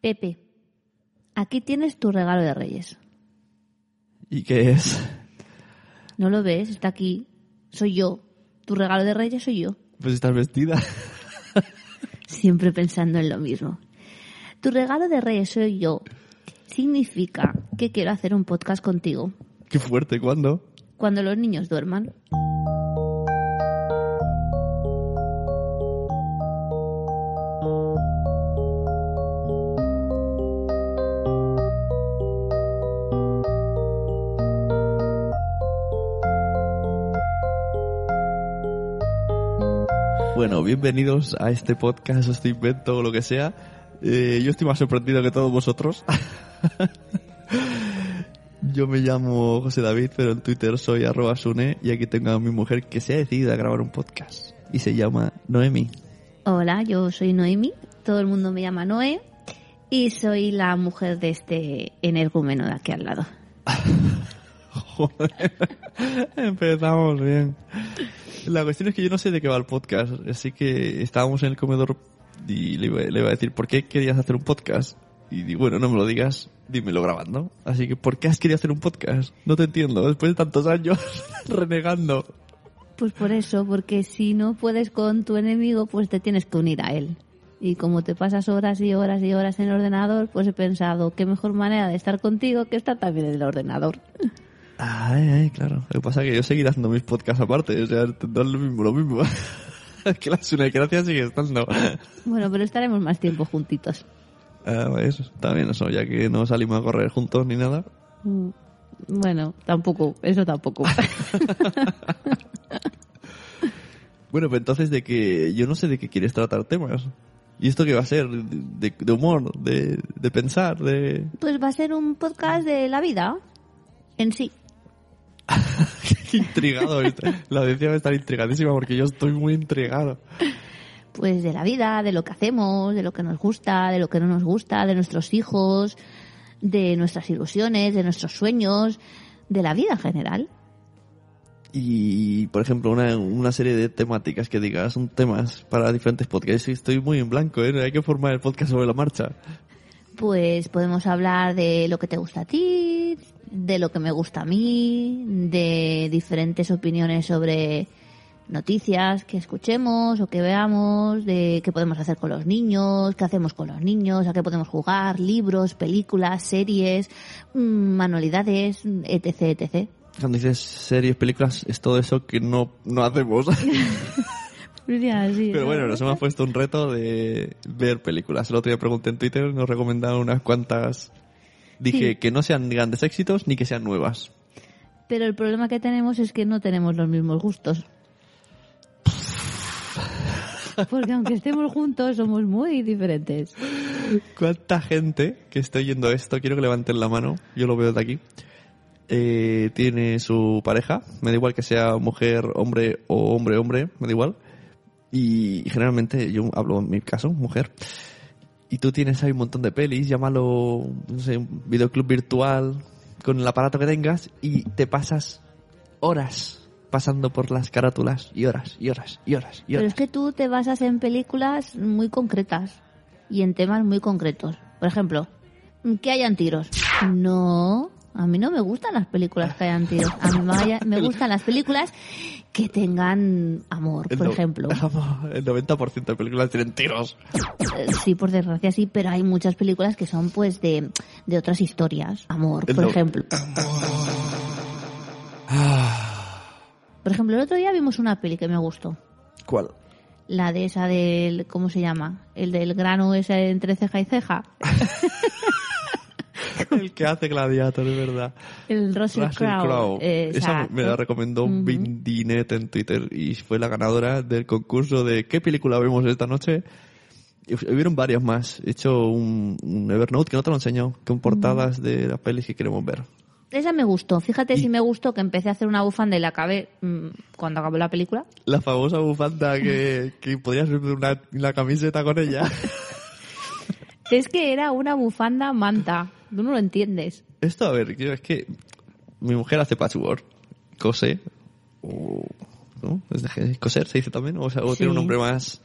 Pepe, aquí tienes tu regalo de Reyes. ¿Y qué es? ¿No lo ves? Está aquí. Soy yo. Tu regalo de Reyes soy yo. Pues estás vestida. Siempre pensando en lo mismo. Tu regalo de Reyes soy yo. Significa que quiero hacer un podcast contigo. Qué fuerte, ¿cuándo? Cuando los niños duerman. Bueno, bienvenidos a este podcast, este invento o lo que sea. Eh, yo estoy más sorprendido que todos vosotros. yo me llamo José David, pero en Twitter soy arroba sune y aquí tengo a mi mujer que se ha decidido a grabar un podcast y se llama Noemi. Hola, yo soy Noemi. Todo el mundo me llama Noé. Y soy la mujer de este energúmeno de aquí al lado. Joder, empezamos bien. La cuestión es que yo no sé de qué va el podcast, así que estábamos en el comedor y le iba, le iba a decir, ¿por qué querías hacer un podcast? Y digo, bueno, no me lo digas, dímelo grabando. Así que, ¿por qué has querido hacer un podcast? No te entiendo, después de tantos años renegando. Pues por eso, porque si no puedes con tu enemigo, pues te tienes que unir a él. Y como te pasas horas y horas y horas en el ordenador, pues he pensado, qué mejor manera de estar contigo que estar también en el ordenador. Ay, ay, claro. Lo que pasa es que yo seguiré haciendo mis podcasts aparte, o sea, es lo mismo, lo mismo. que la gracia sigue estando. Bueno, pero estaremos más tiempo juntitos. Ah, eso, está bien eso, ya que no salimos a correr juntos ni nada. Mm, Bueno, tampoco, eso tampoco. Bueno, pues entonces de que yo no sé de qué quieres tratar temas. ¿Y esto qué va a ser? ¿De, de humor? De, ¿De pensar? ¿De...? Pues va a ser un podcast de la vida en sí. Qué intrigado. La audiencia va a estar intrigadísima porque yo estoy muy intrigado. Pues de la vida, de lo que hacemos, de lo que nos gusta, de lo que no nos gusta, de nuestros hijos, de nuestras ilusiones, de nuestros sueños, de la vida en general. Y, por ejemplo, una, una serie de temáticas que digas, son temas para diferentes podcasts. Estoy muy en blanco, ¿eh? Hay que formar el podcast sobre la marcha. Pues podemos hablar de lo que te gusta a ti, de lo que me gusta a mí, de diferentes opiniones sobre noticias que escuchemos o que veamos, de qué podemos hacer con los niños, qué hacemos con los niños, a qué podemos jugar, libros, películas, series, mm, manualidades, etc, etc. Cuando dices series, películas, es todo eso que no, no hacemos. Pero bueno, nos hemos puesto un reto de ver películas. El otro día pregunté en Twitter, nos recomendaron unas cuantas. Dije Sí. que no sean grandes éxitos ni que sean nuevas. Pero el problema que tenemos es que no tenemos los mismos gustos. Porque aunque estemos juntos, somos muy diferentes. ¿Cuánta gente que esté oyendo esto, quiero que levanten la mano, yo lo veo de aquí, eh, tiene su pareja, me da igual que sea mujer, hombre o hombre, hombre, me da igual. Y generalmente yo hablo en mi caso, mujer. Y tú tienes ahí un montón de pelis, llámalo, no sé, un videoclub virtual, con el aparato que tengas, y te pasas horas pasando por las carátulas, y horas, y horas, y horas, y Pero horas. es que tú te basas en películas muy concretas y en temas muy concretos. Por ejemplo, que hayan tiros. No, a mí no me gustan las películas que hayan tiros. A mí me, vaya- me gustan las películas que tengan amor, por no- ejemplo. El 90% de películas tienen tiros. Eh, Sí, por desgracia sí, pero hay muchas películas que son pues de, de otras historias. Amor, El por no- ejemplo. Por ejemplo, el otro día vimos una peli que me gustó. ¿Cuál? La de esa del, ¿cómo se llama? El del grano ese entre ceja y ceja. El que hace Gladiator, es verdad. El Russell, Crowe. Crowe. Esa Exacto. me la recomendó Ujú. Vindinet en Twitter y fue la ganadora del concurso de ¿qué película vemos esta noche? Y Hubieron varios más. He hecho un, un Evernote que no te lo enseño, con portadas de las pelis que queremos ver. Esa me gustó. Fíjate si me gustó que empecé a hacer una bufanda y la acabé mm, cuando acabó la película. La famosa bufanda que, que podrías hacer una, una camiseta con ella. Es que era una bufanda manta. Tú no lo entiendes. Esto, a ver, yo- es que mi mujer hace patchwork, cose, o... ¿no? ¿Es de- ¿Coser se dice también? O, sea, o tiene un Sí. nombre más...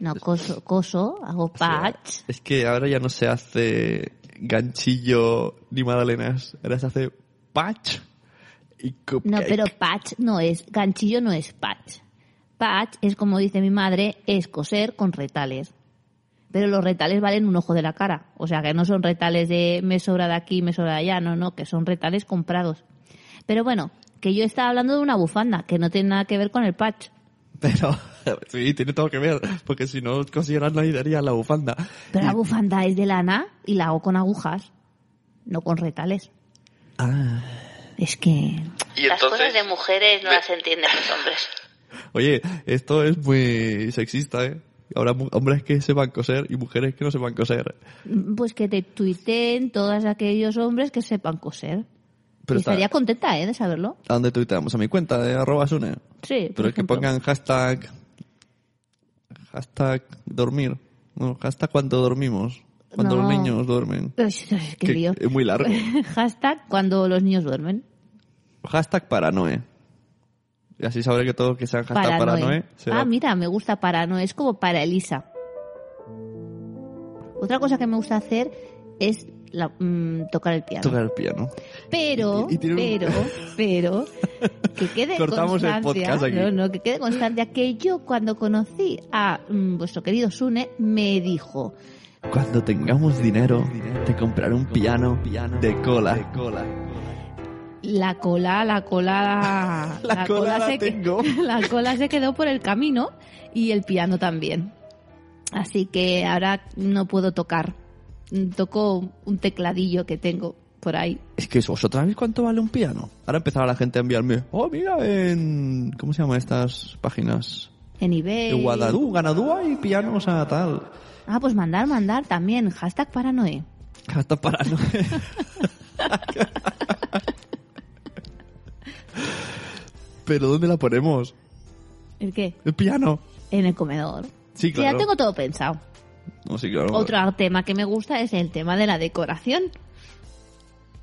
No, coso, coso hago o sea, patch. es que ahora ya no se hace ganchillo ni magdalenas, ahora se hace patch y cupcake. No, pero patch no es, ganchillo no es patch. Patch es como dice mi madre, es coser con retales. Pero los retales valen un ojo de la cara. O sea que no son retales de me sobra de aquí, me sobra de allá, no, no, que son retales comprados. Pero bueno, que yo estaba hablando de una bufanda, que no tiene nada que ver con el patch. Pero sí, tiene todo que ver, porque si no consiguieran no daría la bufanda. Pero la bufanda es de lana y la hago con agujas, no con retales. Ah. Es que... Y entonces- mujeres no las entienden los hombres. Oye, esto es muy sexista, ¿eh? Mu- hombres que sepan coser y mujeres que no sepan coser. Pues que te tuiteen todos aquellos hombres que sepan coser. Pero y está- estaría contenta, ¿eh? De saberlo. ¿A dónde tuiteamos? A mi cuenta de arroba sune. Sí, por Pero es que pongan hashtag... Hashtag dormir. No, hashtag cuando dormimos. Cuando No. los niños duermen. Qué Que lío. es muy largo. Hashtag cuando los niños duermen. hashtag paranoe. Y así sabré que todo que sea hashtag Paranoe. paranoe será... Ah, mira, me gusta paranoe. Es como para Elisa. Otra cosa que me gusta hacer es la- mm, tocar el piano. tocar el piano. Pero, Y- y tiene un- pero, pero, que quede Cortamos el constancia, podcast aquí. no, no, que quede constancia que yo cuando conocí a mm, vuestro querido Sune me dijo, Cuando tengamos dinero, te compraré un piano de cola. La cola, la cola, La cola la se tengo. la cola se quedó por el camino y el piano también. Así que ahora no puedo tocar. Toco un tecladillo que tengo por ahí. Es que vosotros sabéis cuánto vale un piano. Ahora empezará la gente a enviarme, oh, mira, en... ¿Cómo se llaman estas páginas? En eBay. En Guadalú, Ganadú hay pianos a tal. Ah, pues mandar, mandar también. Hashtag paranoe. Hasta para no... Pero ¿dónde la ponemos? ¿El qué? El piano. En el comedor. Sí, ya tengo todo pensado. No, sí, claro. Otro tema que me gusta es el tema de la decoración.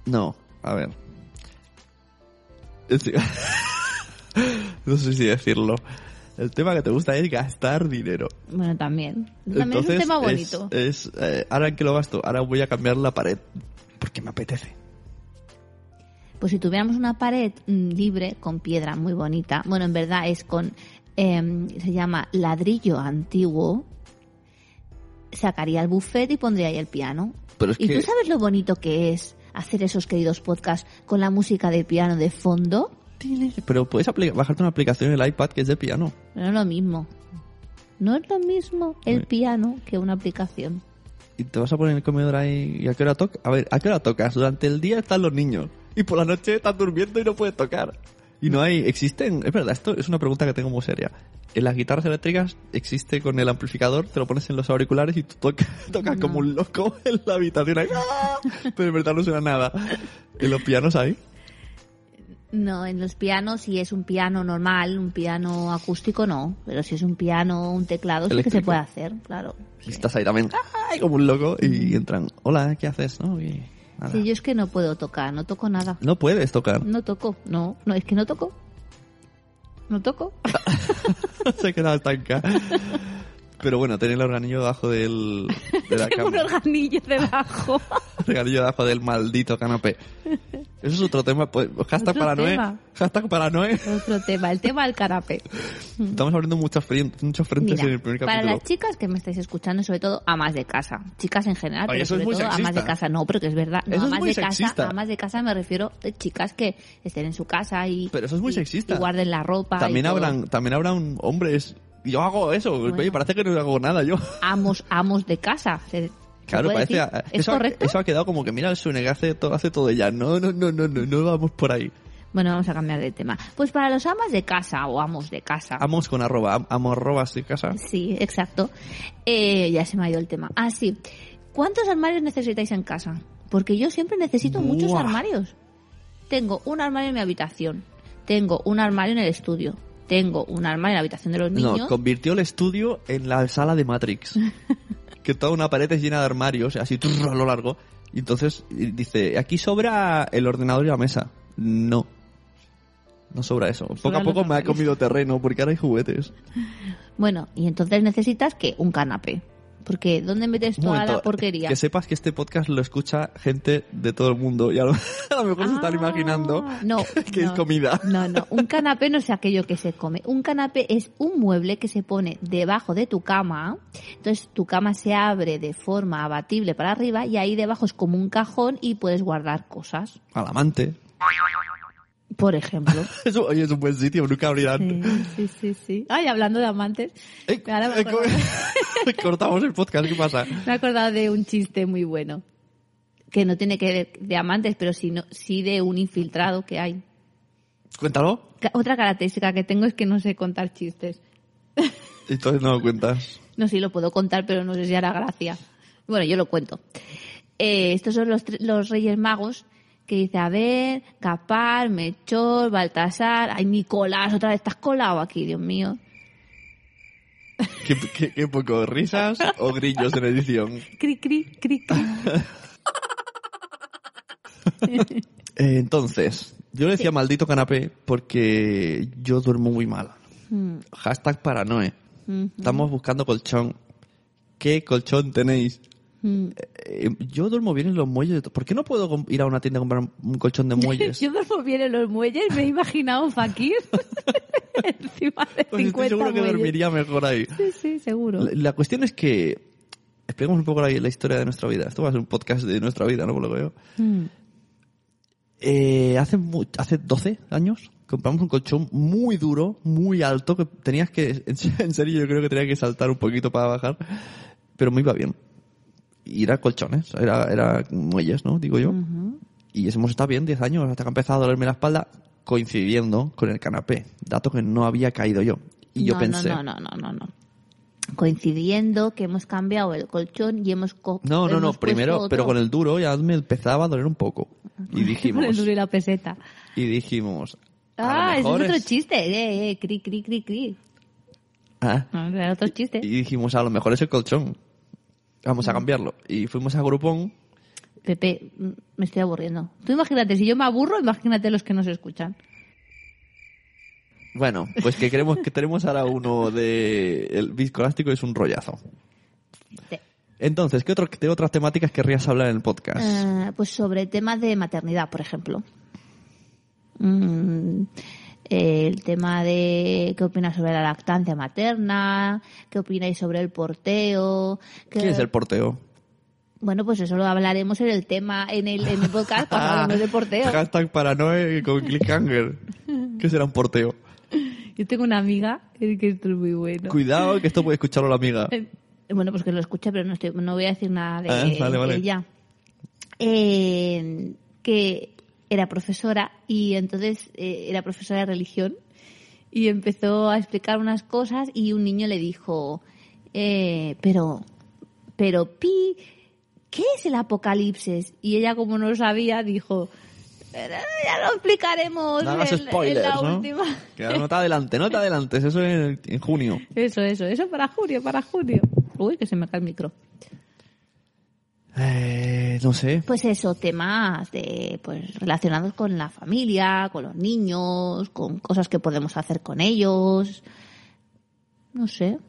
No, a ver. No sé si decirlo. El tema que te gusta es gastar dinero. Bueno, también. También Entonces, es un tema bonito. Es, eh, ahora en que lo gasto, ahora voy a cambiar la pared. Porque me apetece. Pues si tuviéramos una pared mm, libre con piedra muy bonita, bueno, en verdad es con, em, se llama ladrillo antiguo, sacaría el buffet y pondría ahí el piano. Pero es ¿Y que- tú sabes lo bonito que es hacer esos queridos podcasts con la música de piano de fondo? Pero puedes bajarte una aplicación en el iPad que es de piano. No es lo mismo. No es lo mismo el piano que una aplicación. Y te vas a poner en el comedor ahí. ¿Y a qué hora tocas? A ver, ¿a qué hora tocas? Durante el día están los niños. Y por la noche estás durmiendo y no puedes tocar. Y no hay. Existen. Es verdad, esto es una pregunta que tengo muy seria. En las guitarras eléctricas existe con el amplificador, te lo pones en los auriculares y tú tocas, tocas como un loco en la habitación ahí. ¡ah! Pero en verdad no suena nada. ¿En los pianos hay? No, en los pianos, si es un piano normal, un piano acústico, no. Pero si es un piano, un teclado, sí que se Eléctrico. puede hacer, claro. Y estás ahí también ¡ay! como un loco y entran. Hola, ¿qué haces? ¿No? Y nada. Sí, yo es que no puedo tocar, no toco nada. No puedes tocar. No toco, no, no, es que no toco. No toco. Se ha quedado estanca. Pero bueno, tener el organillo debajo del, de la Tengo un organillo debajo. El organillo debajo del maldito canapé. Eso es otro tema. Pues, hashtag paranoe. tema. Hashtag paranoe. Otro tema, el tema del canapé. Estamos abriendo frentes, muchos frentes Mira, en el primer para capítulo. las chicas que me estáis escuchando, sobre todo amas de casa, chicas en general, Oye, pero eso es sobre muy todo amas sexista. de casa, no, pero que es verdad, no, Eso es amas muy de sexista. casa, amas de casa me refiero de chicas que estén en su casa y Pero eso es muy y- sexista. y guarden la ropa, y También todo. habrán, también habrán hombres. Yo hago eso. Bueno. Oye, parece que no hago nada yo. amos, amos de casa. ¿Se- se Claro, parece. decir? a- ¿Es eso, ha- correcto? eso ha quedado como que mira el Sune que hace todo, hace todo ella. No, no, no, no, no, no vamos por ahí. Bueno, vamos a cambiar de tema. Pues para los amas de casa o amos de casa. Amos con arroba, am- amo arrobas de casa. Sí, exacto. Eh, ya se me ha ido el tema. Ah, sí. ¿Cuántos armarios necesitáis en casa? Porque yo siempre necesito muchos armarios. Tengo un armario en mi habitación. Tengo un armario en el estudio. Tengo un armario en la habitación de los niños. No, convirtió el estudio en la sala de Matrix. que toda una pared es llena de armarios, así a lo largo. Y entonces dice, aquí sobra el ordenador y la mesa. No. No sobra eso. Poco a poco me ha comido terreno porque ahora hay juguetes. Bueno, y entonces necesitas que un canapé. Porque ¿dónde metes toda la porquería? Que sepas que este podcast lo escucha gente de todo el mundo y a lo, a lo mejor se están Ah, imaginando no, que es comida. No, no, un canapé no es aquello que se come. Un canapé es un mueble que se pone debajo de tu cama. Entonces tu cama se abre de forma abatible para arriba y ahí debajo es como un cajón y puedes guardar cosas. Al amante. Por ejemplo. Eso, oye, es un buen sitio, nunca abrirán. Sí, sí, sí, sí. Ay, hablando de amantes, Eh, Ahora eh, co- Cortamos el podcast, ¿qué pasa? me he acordado de un chiste muy bueno. Que no tiene que ver de amantes, pero sí, no- sí de un infiltrado que hay. Cuéntalo. Otra característica que tengo es que no sé contar chistes. Entonces no lo cuentas. No si lo puedo contar, pero no sé si hará gracia. Bueno, yo lo cuento. Eh, estos son los, los Reyes Magos que dice, a ver, Capar, Melchor, Baltasar, ay, Nicolás, otra vez estás colado aquí, Dios mío. Qué, qué- qué poco, risas o grillos en edición. Cri, cri, cri, cri. Eh, entonces, yo le decía maldito canapé porque yo duermo muy mal. Mm, Hashtag paranoe. mm, Estamos buscando colchón. ¿Qué colchón tenéis? Mm. Eh, yo duermo bien en los muelles. ¿Por qué no puedo ir a una tienda a comprar un colchón de muelles? Yo duermo bien en los muelles, me he imaginado un fakir encima de 50 Pues estoy seguro que dormiría mejor ahí. Sí, sí, seguro. La, la cuestión es que... Expliquemos un poco la, la historia de nuestra vida. Esto va a ser un podcast de nuestra vida, ¿no? Por lo que veo. Mm. Eh, hace, hace 12 años compramos un colchón muy duro, muy alto, que tenías que, en serio yo creo que tenía que saltar un poquito para bajar, pero me iba bien. Y era colchones, era, era muelles, ¿no? Digo yo. Y hemos estado bien 10 años hasta que ha empezado a dolerme la espalda coincidiendo con el canapé, dato que no había caído yo. Y yo no, pensé, No, no, no, no, no. Coincidiendo que hemos cambiado el colchón y hemos... co- no, no, no, primero, pero con el duro ya me empezaba a doler un poco. Y Con el dijimos, duro y la peseta. y dijimos, Ah, ese es otro es- chiste. Eh, eh, cri, cri, cri, cri. Ah, No, era otro chiste. Y dijimos, a lo mejor es el colchón. Vamos a cambiarlo. Y fuimos a Groupon. Pepe, mm, me estoy aburriendo. Tú imagínate, si yo me aburro, imagínate los que nos escuchan. Bueno, pues que queremos que tenemos ahora uno de el viscoelástico es un rollazo. Sí. Entonces, ¿qué, otro, qué otras temáticas querrías hablar en el podcast? Eh, pues sobre temas de maternidad, por ejemplo. Mm, el tema de qué opinas sobre la lactancia materna, qué opináis sobre el porteo. qué- ¿Qué es el porteo? Bueno, pues eso lo hablaremos en el tema, en el, en el podcast cuando hablamos de porteo. Hashtag paranoia con clickhanger. ¿Qué será un porteo? Yo tengo una amiga que esto es muy bueno. Cuidado que esto puede escucharlo la amiga. Eh, Bueno, pues que lo escuche, pero no, estoy, no voy a decir nada de, Ah, vale, vale. de ella. Eh, que era profesora y entonces eh, era profesora de religión y empezó a explicar unas cosas y un niño le dijo, eh, pero, pero Pi, ¿qué es el apocalipsis? Y ella como no lo sabía dijo, "Pero ya lo explicaremos No en, en spoilers, la ¿no? última. Que no te adelantes, no te adelantes. Eso en, en junio. Eso, eso, eso para junio, para junio. Uy, que se me cae el micro. Eh, no sé. Pues eso, temas de, pues, relacionados con la familia, con los niños, con cosas que podemos hacer con ellos. No sé.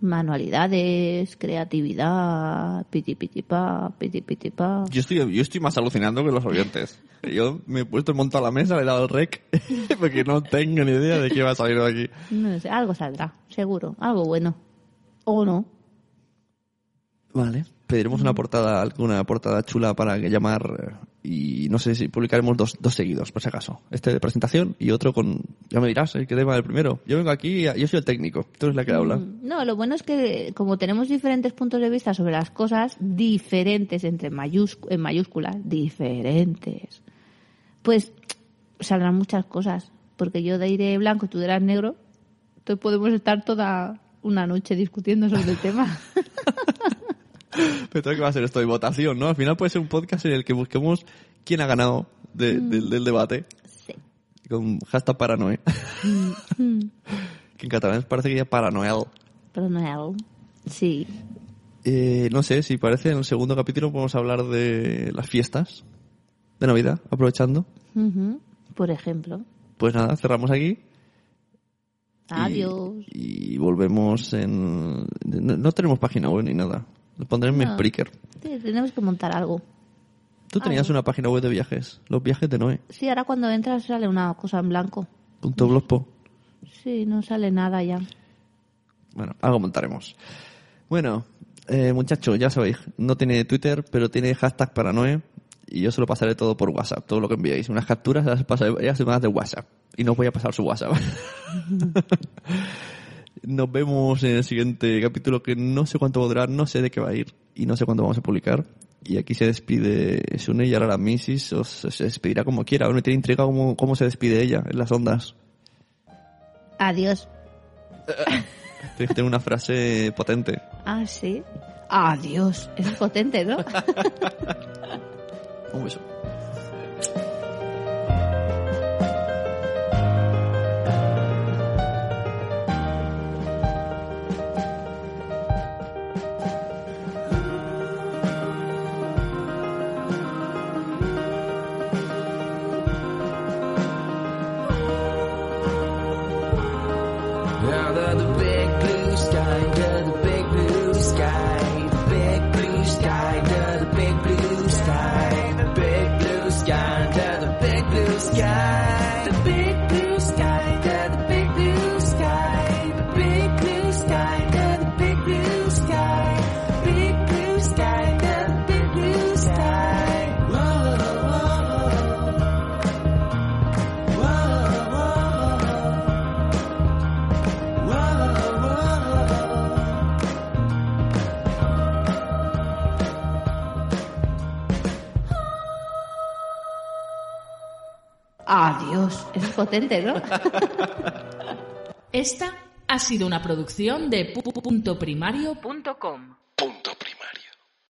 Manualidades, creatividad, piti piti pa, piti piti pa. Yo estoy, yo estoy más alucinando que los oyentes. Yo me he puesto el montado a la mesa, le he dado el rec, porque no tengo ni idea de qué va a salir de aquí. No sé, algo saldrá, seguro, algo bueno. O no. Vale. Pediremos una portada, alguna portada chula para que llamar eh, y no sé si publicaremos dos, dos seguidos, por si acaso. Este de presentación y otro con, ya me dirás, el que tema el primero. Yo vengo aquí, yo soy el técnico, tú eres la que habla. Mm, No, lo bueno es que como tenemos diferentes puntos de vista sobre las cosas, diferentes entre mayúsculas, en mayúsculas, diferentes, pues saldrán muchas cosas. Porque yo de iré blanco y tú eras negro, entonces podemos estar toda una noche discutiendo sobre el tema. Pero que va a ser esto de votación, ¿no? Al final puede ser un podcast en el que busquemos quién ha ganado de- Mm. del- del debate. sí. Con hashtag paranoia. que en catalán parece que ya paranoel. Pero no es Sí. Eh, no sé, si parece en el segundo capítulo podemos hablar de las fiestas de Navidad, aprovechando. Por ejemplo. Pues nada, cerramos aquí. y- Adiós. Y, volvemos en... No, no tenemos página web ni nada. Lo pondré en mi No. Spreaker. Sí, tenemos que montar algo. Tú tenías una página web de viajes. Los viajes de Noé. Sí, ahora cuando entras sale una cosa en blanco. Punto blogspot. Sí, no sale nada ya. Bueno, algo montaremos. Bueno, eh, muchachos, ya sabéis, no tiene Twitter, pero tiene hashtag para Noé. Y yo se lo pasaré todo por WhatsApp, todo lo que enviéis. Unas capturas las pasaré ya semanas de WhatsApp. Y no os voy a pasar su WhatsApp. Nos vemos en el siguiente capítulo que no sé cuánto va a durar, no sé de qué va a ir y no sé cuándo vamos a publicar. Y aquí se despide Sune y ahora la Mrs. os, se despedirá como quiera. Me tiene intriga cómo, cómo se despide ella en las ondas. Adiós. Tiene que tener una frase potente. Ah, sí. Adiós. Eso es potente, ¿no? Un beso. Potente, ¿no? Esta ha sido una producción de pu-